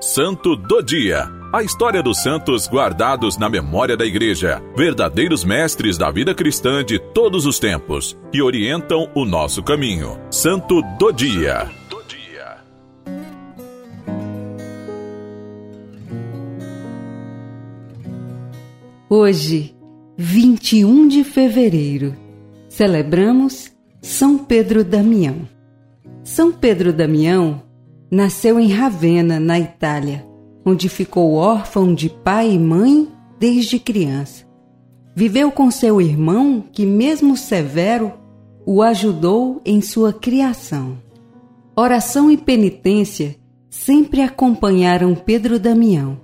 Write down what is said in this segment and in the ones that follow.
Santo do Dia. A história dos santos guardados na memória da Igreja, verdadeiros mestres da vida cristã de todos os tempos, que orientam o nosso caminho. Santo do Dia. Hoje, 21 de fevereiro, celebramos São Pedro Damião. São Pedro Damião nasceu em Ravenna, na Itália, onde ficou órfão de pai e mãe desde criança. Viveu com seu irmão, que, mesmo severo, o ajudou em sua criação. Oração e penitência sempre acompanharam Pedro Damião.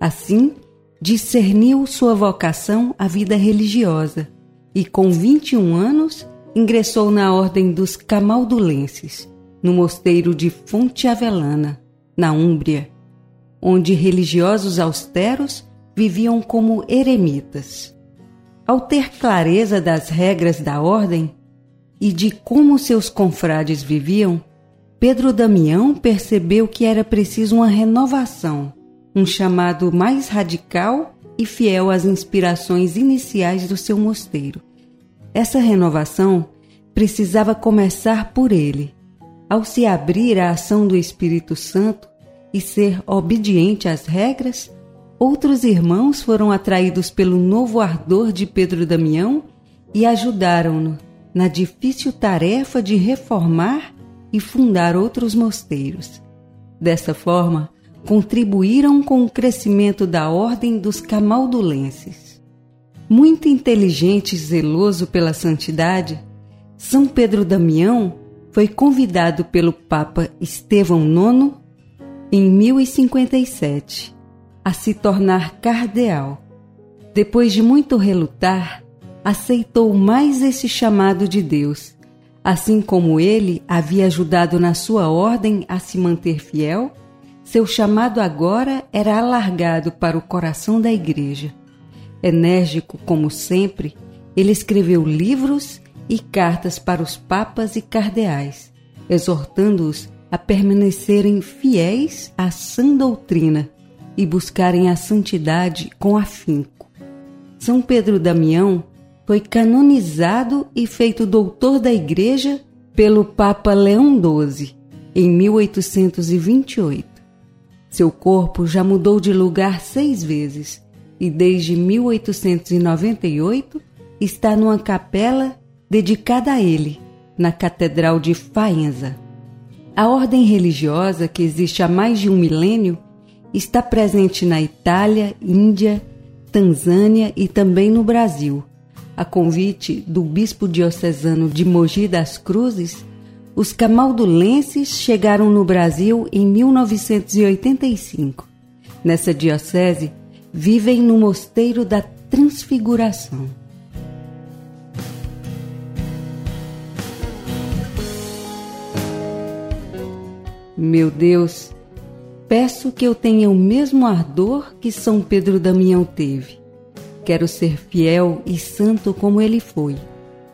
Assim, discerniu sua vocação à vida religiosa e, com 21 anos, ingressou na Ordem dos Camaldulenses, no mosteiro de Fonte Avelana, na Úmbria, onde religiosos austeros viviam como eremitas. Ao ter clareza das regras da ordem e de como seus confrades viviam, Pedro Damião percebeu que era preciso uma renovação um chamado mais radical e fiel às inspirações iniciais do seu mosteiro. Essa renovação precisava começar por ele. Ao se abrir à ação do Espírito Santo e ser obediente às regras, outros irmãos foram atraídos pelo novo ardor de Pedro Damião e ajudaram-no na difícil tarefa de reformar e fundar outros mosteiros. Dessa forma, contribuíram com o crescimento da ordem dos camaldulenses. Muito inteligente e zeloso pela santidade, São Pedro Damião foi convidado pelo Papa Estevão IX em 1057 a se tornar cardeal. Depois de muito relutar, aceitou mais esse chamado de Deus, assim como ele havia ajudado na sua ordem a se manter fiel seu chamado agora era alargado para o coração da Igreja. Enérgico como sempre, ele escreveu livros e cartas para os papas e cardeais, exortando-os a permanecerem fiéis à sã doutrina e buscarem a santidade com afinco. São Pedro Damião foi canonizado e feito doutor da Igreja pelo Papa Leão XII em 1828. Seu corpo já mudou de lugar seis vezes e desde 1898 está numa capela dedicada a ele, na Catedral de Faenza. A ordem religiosa, que existe há mais de um milênio, está presente na Itália, Índia, Tanzânia e também no Brasil. A convite do bispo diocesano de Mogi das Cruzes, os camaldulenses chegaram no Brasil em 1985. Nessa diocese, vivem no Mosteiro da Transfiguração. Meu Deus, peço que eu tenha o mesmo ardor que São Pedro Damião teve. Quero ser fiel e santo como ele foi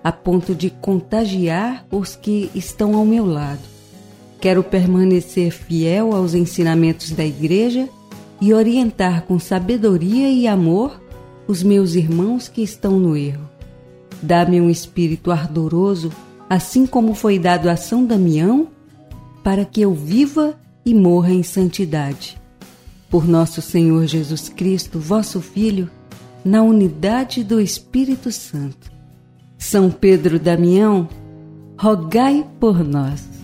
a ponto de contagiar os que estão ao meu lado. Quero permanecer fiel aos ensinamentos da Igreja e orientar com sabedoria e amor os meus irmãos que estão no erro. Dá-me um espírito ardoroso, assim como foi dado a São Damião, para que eu viva e morra em santidade. Por nosso Senhor Jesus Cristo, vosso Filho, na unidade do Espírito Santo. São Pedro Damião, rogai por nós.